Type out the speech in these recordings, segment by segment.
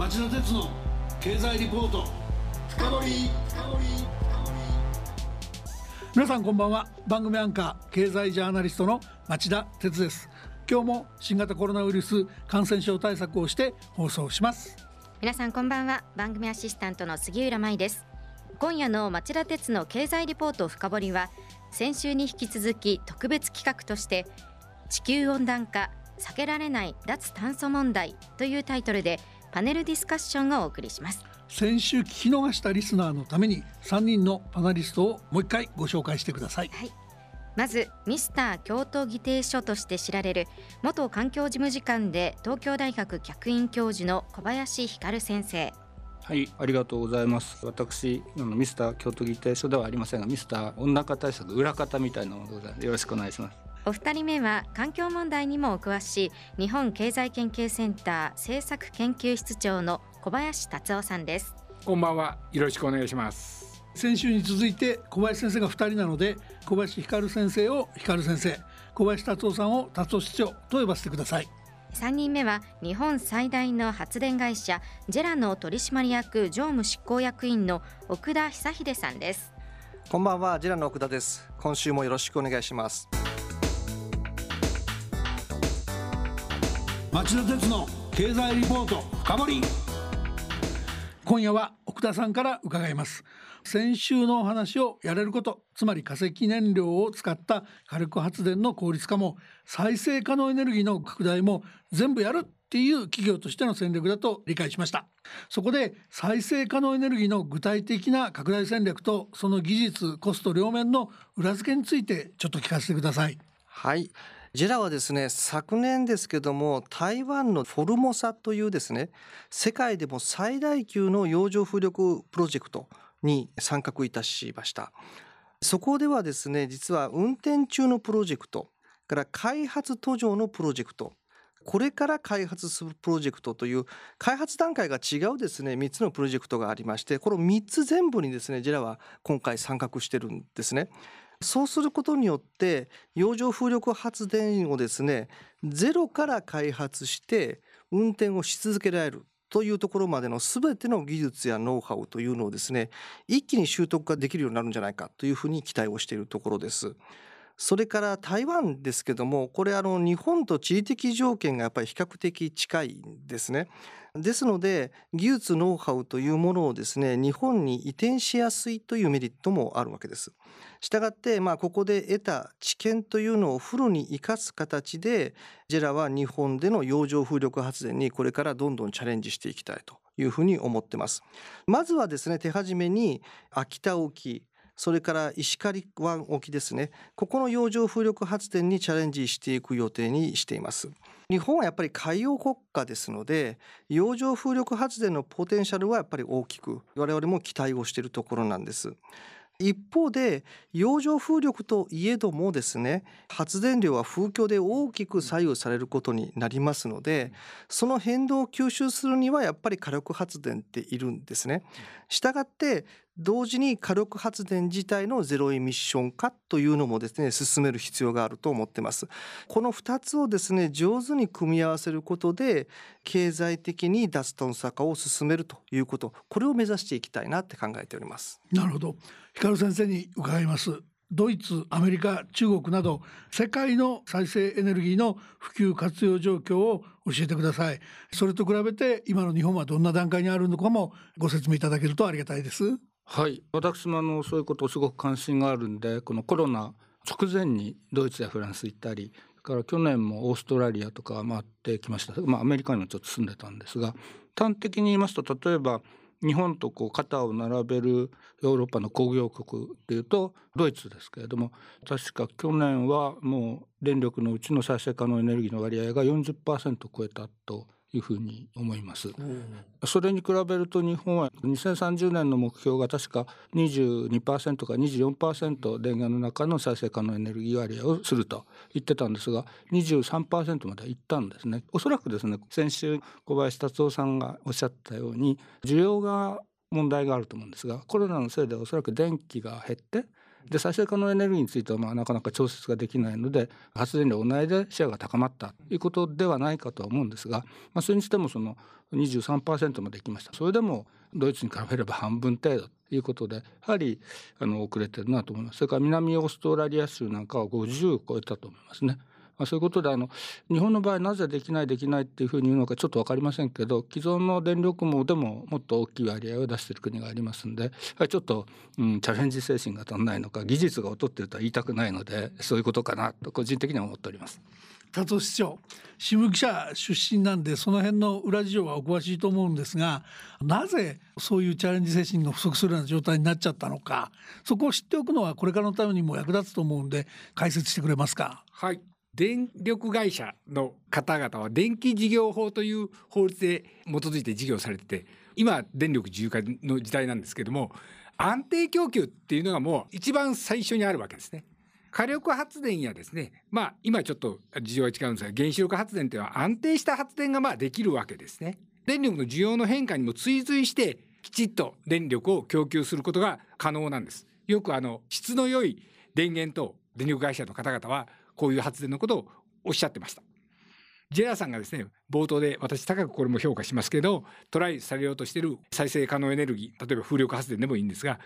町田鉄の経済リポート。深掘皆さんこんばんは。番組アンカー経済ジャーナリストの町田鉄です。今日も新型コロナウイルス感染症対策をして放送します。皆さんこんばんは。番組アシスタントの杉浦舞です。今夜の町田鉄の経済リポート深掘りは先週に引き続き特別企画として地球温暖化避けられない脱炭素問題というタイトルでパネルディスカッションをお送りします。先週聞き逃したリスナーのために3人のパナリストをもう一回ご紹介してください、はい、まずミスター京都議定書として知られる元環境事務次官で東京大学客員教授の小林光先生。はいありがとうございます。私あのミスター京都議定書ではありませんがミスター温暖化対策裏方みたいなものでございます。よろしくお願いしますお二人目は環境問題にもお詳しい日本経済研究センター政策研究室長の小林達夫さんです。こんばんは。よろしくお願いします。先週に続いて小林先生が二人なので小林光先生を光先生小林達夫さんを達夫市長と呼ばせてください。3人目は日本最大の発電会社ジェラの取締役常務執行役員の奥田久秀さんです。こんばんは。ジェラの奥田です。今週もよろしくお願いします町田鉄の経済リポート深掘今夜は奥田さんから伺います。先週のお話をやれることつまり化石燃料を使った火力発電の効率化も再生可能エネルギーの拡大も全部やるっていう企業としての戦略だと理解しました。そこで再生可能エネルギーの具体的な拡大戦略とその技術コスト両面の裏付けについてちょっと聞かせてください。はい。ジェラはですね昨年ですけども台湾のフォルモサというですね世界でも最大級の洋上風力プロジェクトに参画いたしましたそこではですね実は運転中のプロジェクトから開発途上のプロジェクトこれから開発するプロジェクトという開発段階が違うですね3つのプロジェクトがありましてこの3つ全部にですねジェラは今回参画してるんですね。そうすることによって洋上風力発電をですねゼロから開発して運転をし続けられるというところまでの全ての技術やノウハウというのをですね一気に習得ができるようになるんじゃないかというふうに期待をしているところです。それから台湾ですけどもこれあの日本と地理的条件がやっぱり比較的近いんですね。ですので技術ノウハウというものをですね日本に移転しやすいというメリットもあるわけです。したがってまあここで得た知見というのをフルに生かす形でジェラは日本での洋上風力発電にこれからどんどんチャレンジしていきたいというふうに思ってます。まずはですね手始めに秋田沖それから石狩湾沖ですね。ここの洋上風力発電にチャレンジしていく予定にしています。日本はやっぱり海洋国家ですので洋上風力発電のポテンシャルはやっぱり大きく我々も期待をしているところなんです。一方で洋上風力といえどもですね発電量は風況で大きく左右されることになりますのでその変動を吸収するにはやっぱり火力発電っているんですね。したがって同時に火力発電自体のゼロエミッション化というのもですね進める必要があると思ってます。この2つをですね上手に組み合わせることで経済的に脱炭素化を進めるということこれを目指していきたいなって考えております。なるほど。光先生に伺います。ドイツアメリカ中国など世界の再生エネルギーの普及活用状況を教えてください。それと比べて今の日本はどんな段階にあるのかもご説明いただけるとありがたいです。はい。私もあのそういうことすごく関心があるんでこのコロナ直前にドイツやフランス行ったりから去年もオーストラリアとか回ってきました、まあ、アメリカにもちょっと住んでたんですが端的に言いますと例えば日本とこう肩を並べるヨーロッパの工業国っていうとドイツですけれども確か去年はもう電力のうちの再生可能エネルギーの割合が40%を超えたというふうに思います。それに比べると日本は2030年の目標が確か22%か24%電源の中の再生可能エネルギー割合をすると言ってたんですが23%までいったんですね。おそらくですね先週小林達夫さんがおっしゃったように需要が問題があると思うんですがコロナのせいでおそらく電気が減ってで再生可能エネルギーについてはまあなかなか調節ができないので発電量同じでシェアが高まったということではないかとは思うんですが、まあ、それにしてもその23%までいきましたそれでもドイツに比べれば半分程度ということでやはりあの遅れてるなと思いますそれから南オーストラリア州なんかは50を超えたと思いますね。まあ、そういうことであの日本の場合なぜできないできないっていうふうに言うのかちょっと分かりませんけど既存の電力網でももっと大きい割合を出している国がありますんでちょっと、うん、チャレンジ精神が足んないのか技術が劣ってるとは言いたくないのでそういうことかなと個人的には思っております。達夫市長新聞記者出身なんでその辺の裏事情はお詳しいと思うんですがなぜそういうチャレンジ精神が不足するような状態になっちゃったのかそこを知っておくのはこれからのためにも役立つと思うんで解説してくれますか？はい電力会社の方々は電気事業法という法律で基づいて事業されてて今電力自由化の時代なんですけども安定供給っていうのがもう一番最初にあるわけですね。火力発電やですねまあ今ちょっと事情が違うんですが原子力発電というのは安定した発電がまあできるわけですね。電力の需要の変化にも追随してきちっと電力を供給することが可能なんです。よくあの質の良い電源と電力会社の方々はこういう発電のことをおっしゃってました。ジェラさんがですね冒頭で私高くこれも評価しますけどトライされようとしている再生可能エネルギー例えば風力発電でもいいんですが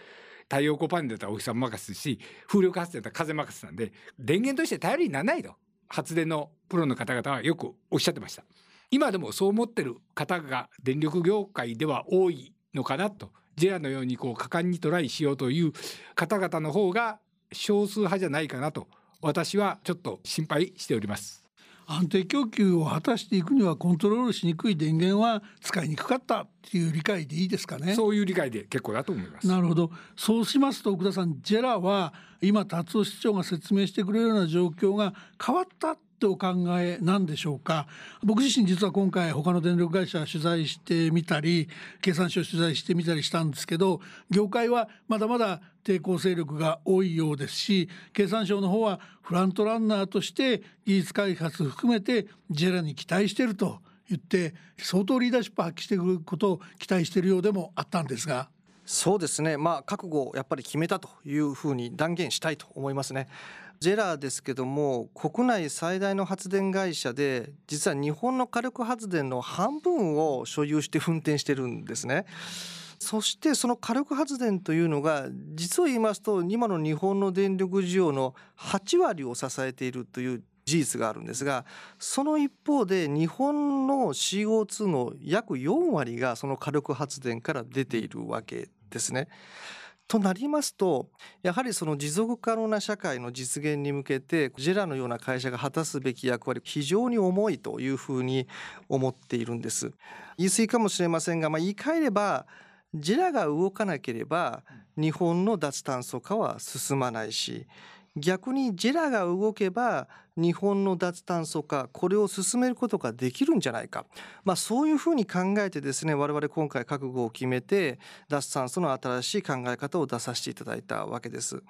太陽光パネルだったらお日様任せし風力発電だったら風任せなんで電源として頼りにならないと発電のプロの方々はよくおっしゃってました今でもそう思ってる方が電力業界では多いのかなとジェラのようにこう果敢にトライしようという方々の方が少数派じゃないかなと私はちょっと心配しております。安定供給を果たしていくにはコントロールしにくい電源は使いにくかったっていう理解でいいですかね？そういう理解で結構だと思います。なるほど。そうしますと奥田さんジェラは今達夫市長が説明してくれるような状況が変わったってお考えなんでしょうか。僕自身実は今回他の電力会社取材してみたり経産省取材してみたりしたんですけど業界はまだまだ抵抗勢力が多いようですし経産省の方はフラントランナーとして技術開発含めてジェラに期待していると言って相当リーダーシップ発揮してくることを期待しているようでもあったんですが。そうですね。まあ覚悟をやっぱり決めたというふうに断言したいと思いますね。ジェラーですけども国内最大の発電会社で実は日本の火力発電の半分を所有して運転してるんですね。そしてその火力発電というのが実を言いますと今の日本の電力需要の8割を支えているという事実があるんですがその一方で日本の CO2 の約4割がその火力発電から出ているわけですね。となりますとやはりその持続可能な社会の実現に向けてジェラのような会社が果たすべき役割非常に重いというふうに思っているんです。言い過ぎかもしれませんが、まあ、言い換えればジェラが動かなければ日本の脱炭素化は進まないし逆にジェラが動けば日本の脱炭素化これを進めることができるんじゃないか、まあ、そういうふうに考えてですね我々今回覚悟を決めて脱炭素の新しい考え方を出させていただいたわけです。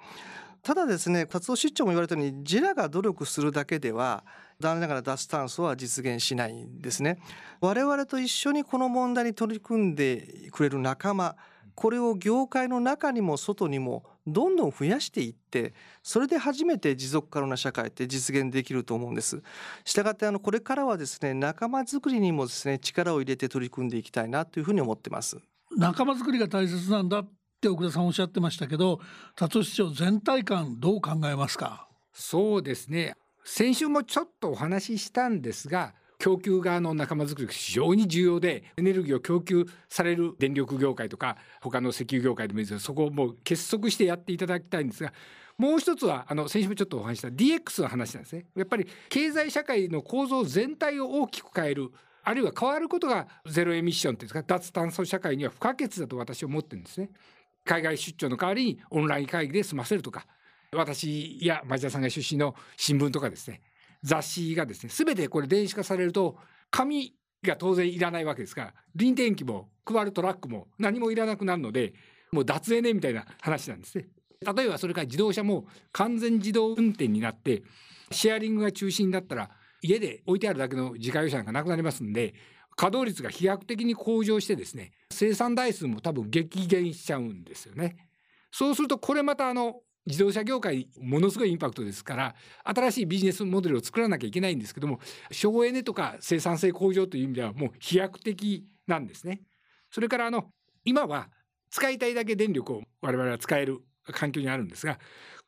ただですね達夫市長も言われたようにジェラが努力するだけでは残念ながら脱炭素は実現しないんですね我々と一緒にこの問題に取り組んでくれる仲間これを業界の中にも外にもどんどん増やしていってそれで初めて持続可能な社会って実現できると思うんです。したがってあのこれからはですね仲間づくりにもですね力を入れて取り組んでいきたいなというふうに思ってます。仲間づくりが大切なんだって奥田さんおっしゃってましたけど達夫市長全体感どう考えますか？そうですね先週もちょっとお話ししたんですが供給側の仲間づくりが非常に重要でエネルギーを供給される電力業界とか他の石油業界でもいいですそこをもう結束してやっていただきたいんですがもう一つはあの先週もちょっとお話した DX の話なんですね。やっぱり経済社会の構造全体を大きく変えるあるいは変わることがゼロエミッションというか脱炭素社会には不可欠だと私は思ってるんですね。海外出張の代わりにオンライン会議で済ませるとか私や町田さんが出身の新聞とかですね雑誌がですね全てこれ電子化されると紙が当然いらないわけですから臨転機も配るトラックも何もいらなくなるのでもう脱エネみたいな話なんですね。例えばそれから自動車も完全自動運転になってシェアリングが中心だったら家で置いてあるだけの自家用車なんかなくなりますんで稼働率が飛躍的に向上してですね生産台数も多分激減しちゃうんですよね。そうするとこれまたあの自動車業界ものすごいインパクトですから新しいビジネスモデルを作らなきゃいけないんですけども省エネとか生産性向上という意味ではもう飛躍的なんですね。それからあの今は使いたいだけ電力を我々は使える環境にあるんですが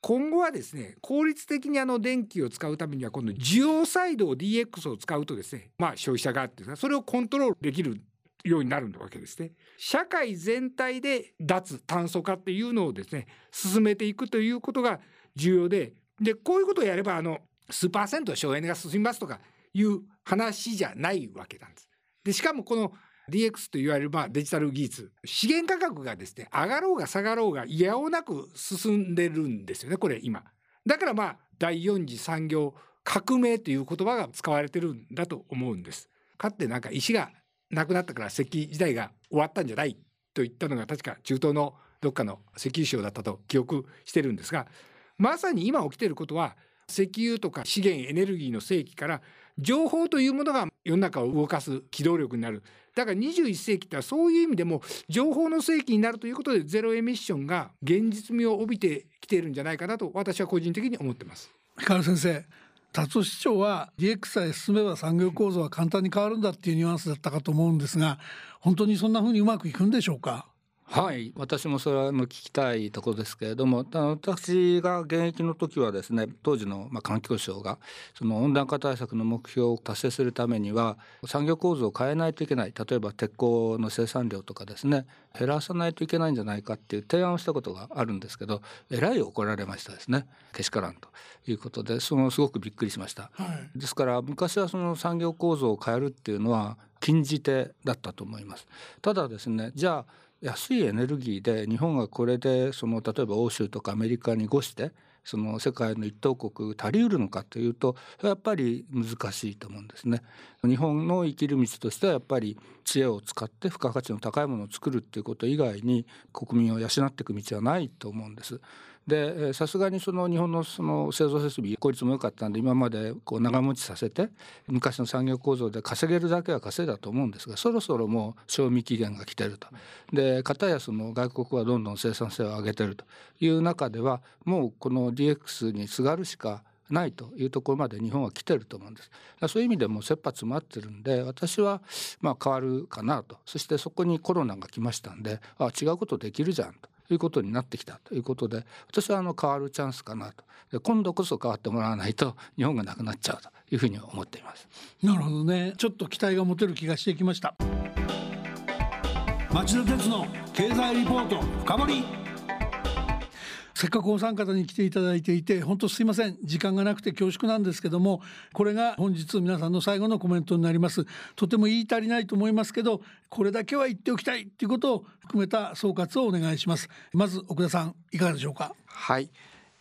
今後はですね効率的にあの電気を使うためには今度需要サイドを DX を使うとですねまあ消費者側っていうかそれをコントロールできるようになるわけですね。社会全体で脱炭素化っていうのをですね進めていくということが重要ででこういうことをやればあの数パーセント省エネが進みますとかいう話じゃないわけなんです。でしかもこの DX といわれるまあデジタル技術資源価格がですね上がろうが下がろうがいやおなく進んでるんですよねこれ今。だからまあ第4次産業革命という言葉が使われてるんだと思うんです。かってなんか石がなくなったから石器時代が終わったんじゃないと言ったのが確か中東のどっかの石油省だったと記憶してるんですがまさに今起きていることは石油とか資源エネルギーの世紀から情報というものが世の中を動かす機動力になるだから21世紀ってそういう意味でも情報の世紀になるということでゼロエミッションが現実味を帯びてきているんじゃないかなと私は個人的に思ってます。光先生達夫市長は DX さえ進めば産業構造は簡単に変わるんだっていうニュアンスだったかと思うんですが本当にそんなふうにうまくいくんでしょうか？はい。私もそれは聞きたいところですけれども私が現役の時はですね当時のまあ環境省がその温暖化対策の目標を達成するためには産業構造を変えないといけない。例えば鉄鋼の生産量とかですね減らさないといけないんじゃないかっていう提案をしたことがあるんですけどえらい怒られましたですね。けしからんと。いうことでそのすごくびっくりしました。はい、ですから昔はその産業構造を変えるっていうのは禁じ手だったと思います。ただですねじゃあ安いエネルギーで日本がこれでその例えば欧州とかアメリカに越してその世界の一等国足りうるのかというとやっぱり難しいと思うんですね。日本の生きる道としてはやっぱり知恵を使って付加価値の高いものを作るっていうこと以外に国民を養っていく道はないと思うんです。でさすがにその日本のその製造設備効率も良かったんで今までこう長持ちさせて昔の産業構造で稼げるだけは稼いだと思うんですがそろそろもう賞味期限が来てると。で片やその外国はどんどん生産性を上げてるという中ではもうこの DX にすがるしかないというところまで日本は来てると思うんです。そういう意味でも切羽詰まってるんで私はまあ変わるかなとそしてそこにコロナが来ましたんであ違うことできるじゃんということになってきたということで私はあの変わるチャンスかなと。で今度こそ変わってもらわないと日本がなくなっちゃうというふうに思っています。なるほどね。ちょっと期待が持てる気がしてきました。町田鉄の経済リポート深掘せっかくお三方に来ていただいていて本当すいません。時間がなくて恐縮なんですけどもこれが本日皆さんの最後のコメントになります。とても言い足りないと思いますけどこれだけは言っておきたい。っていうことを含めた総括をお願いします。まず奥田さんいかがでしょうか？はい。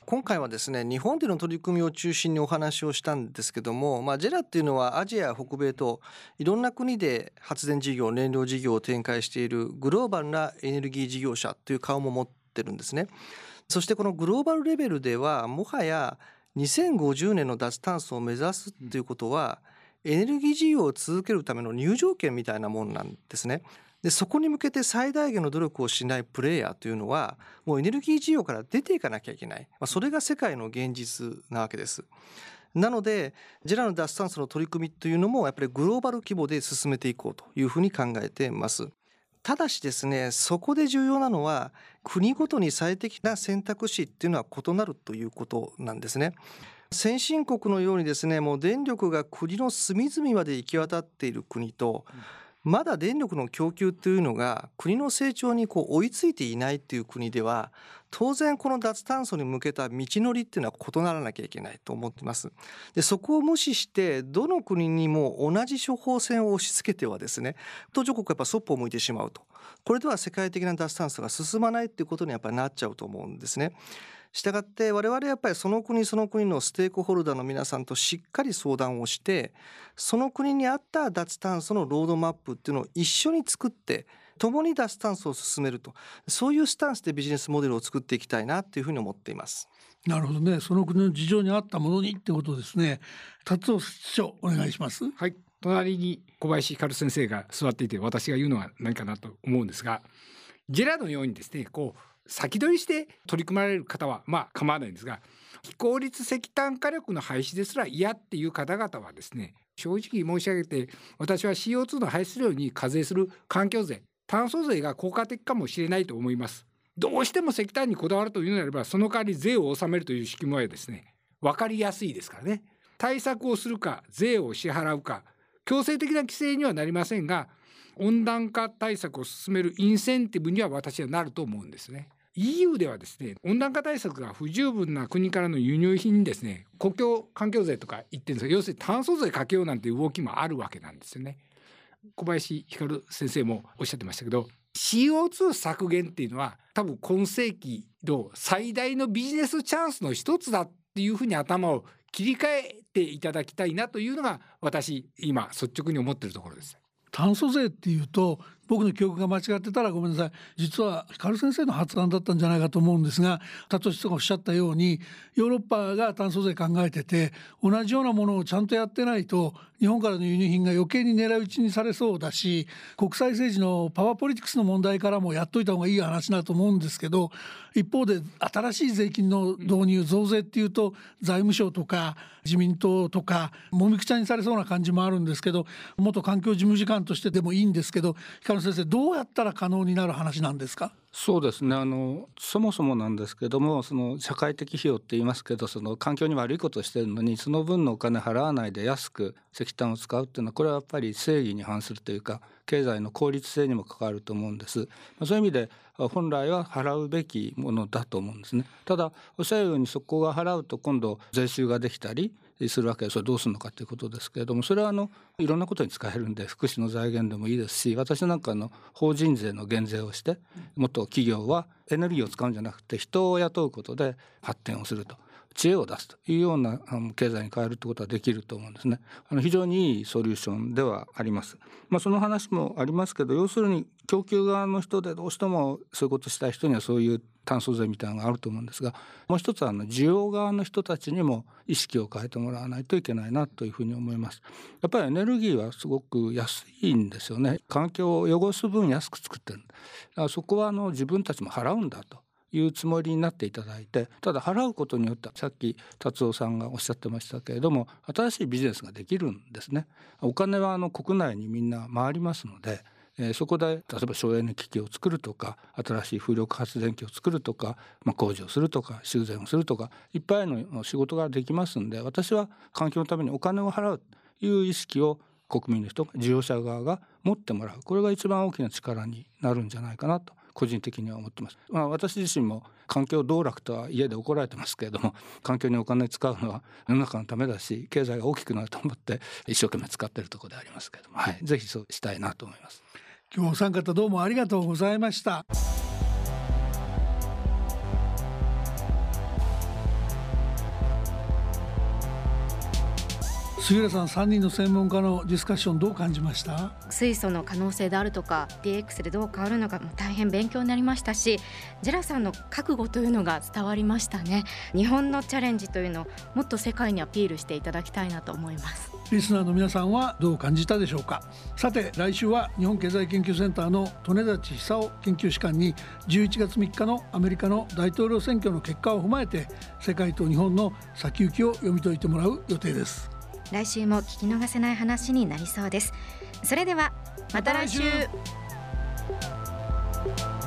今回はですね日本での取り組みを中心にお話をしたんですけども、まあ、ジェラっていうのはアジア北米といろんな国で発電事業燃料事業を展開しているグローバルなエネルギー事業者という顔も持ってるんですね。そしてこのグローバルレベルではもはや2050年の脱炭素を目指すっていうことは、エネルギー事業を続けるための入場券みたいなもんなんですね。でそこに向けて最大限の努力をしないプレイヤーというのはもうエネルギー事業から出ていかなきゃいけない、まあ、それが世界の現実なわけです。なのでジェラの脱炭素の取り組みというのもやっぱりグローバル規模で進めていこうというふうに考えています。ただしですねそこで重要なのは国ごとに最適な選択肢っていうのは異なるということなんですね。先進国のようにですねもう電力が国の隅々まで行き渡っている国と、まだ電力の供給というのが国の成長にこう追いついていないっていう国では当然この脱炭素に向けた道のりっていうのは異ならなきゃいけないと思ってます。でそこを無視してどの国にも同じ処方箋を押し付けてはですね途上国はやっぱそっぽを向いてしまうとこれでは世界的な脱炭素が進まないっていうことにやっぱりなっちゃうと思うんですね。したがって我々やっぱりその国その国のステークホルダーの皆さんとしっかり相談をしてその国に合った脱炭素のロードマップっていうのを一緒に作って共に脱炭素を進めると。そういうスタンスでビジネスモデルを作っていきたいなというふうに思っています。なるほどね。その国の事情に合ったものにってことですね。達夫市長お願いします。はい。隣に小林光先生が座っていて私が言うのは何かなと思うんですがジェラのようにですねこう先取りして取り組まれる方はまあ構わないんですが非効率石炭火力の廃止ですら嫌っていう方々はですね正直申し上げて私は CO2 の排出量に課税する環境税炭素税が効果的かもしれないと思いますどうしても石炭にこだわるというのであればその代わり税を納めるという仕組みはですね分かりやすいですからね対策をするか税を支払うか強制的な規制にはなりませんが温暖化対策を進めるインセンティブには私はなると思うんですね。EU ではですね温暖化対策が不十分な国からの輸入品にですね国境環境税とか言ってるんですが要するに炭素税かけようなんて動きもあるわけなんですよね。小林光先生もおっしゃってましたけど CO2 削減っていうのは多分今世紀の最大のビジネスチャンスの一つだっていうふうに頭を切り替えていただきたいなというのが私今率直に思ってるところです。炭素税っていうと僕の記憶が間違ってたらごめんなさい。実は光先生の発案だったんじゃないかと思うんですが達人がおっしゃったようにヨーロッパが炭素税考えてて同じようなものをちゃんとやってないと日本からの輸入品が余計に狙い撃ちにされそうだし国際政治のパワーポリティクスの問題からもやっといた方がいい話だと思うんですけど一方で新しい税金の導入増税っていうと財務省とか自民党とかもみくちゃにされそうな感じもあるんですけど元環境事務次官としてでもいいんですけど光先生どうやったら可能になる話なんですか？そうですねあのそもそもなんですけどもその社会的費用って言いますけどその環境に悪いことをしてるのにその分のお金払わないで安く石炭を使うっていうのはこれはやっぱり正義に反するというか経済の効率性にも関わると思うんです。そういう意味で本来は払うべきものだと思うんですね。ただおっしゃるようにそこが払うと今度税収ができたりするわけでそれどうするのかということですけれどもそれはあのいろんなことに使えるんで福祉の財源でもいいですし私なんかの法人税の減税をしてもっと企業はエネルギーを使うんじゃなくて人を雇うことで発展をすると。知恵を出すというような経済に変えるってことはできると思うんですね。あの非常にいいソリューションではあります。まあ、その話もありますけど要するに供給側の人でどうしてもそういうことしたい人にはそういう炭素税みたいなのがあると思うんですがもう一つはあの需要側の人たちにも意識を変えてもらわないといけないなというふうに思いますやっぱりエネルギーはすごく安いんですよね環境を汚す分安く作ってるだからそこはあの自分たちも払うんだというつもりになっていただいてただ払うことによってさっき達夫さんがおっしゃってましたけれども新しいビジネスができるんですね。お金はあの国内にみんな回りますのでえ、そこで例えば省エネ機器を作るとか新しい風力発電機を作るとか、まあ、工事をするとか修繕をするとかいっぱいの仕事ができますんで私は環境のためにお金を払うという意識を国民の人事業者側が持ってもらう。これが一番大きな力になるんじゃないかなと個人的には思ってます。まあ、私自身も環境道楽とは家で怒られてますけれども環境にお金使うのは世の中のためだし経済が大きくなると思って一生懸命使ってるところでありますけれども、はい、ぜひそうしたいなと思います。今日お三方どうもありがとうございました杉浦さん3人の専門家のディスカッションどう感じました？水素の可能性であるとか DX でどう変わるのかも大変勉強になりましたしジェラさんの覚悟というのが伝わりましたね。日本のチャレンジというのをもっと世界にアピールしていただきたいなと思います。リスナーの皆さんはどう感じたでしょうか？さて来週は日本経済研究センターの利根立久夫研究士官に11月3日のアメリカの大統領選挙の結果を踏まえて世界と日本の先行きを読み解いてもらう予定です来週も聞き逃せない話になりそうです。それではまた来週,、また来週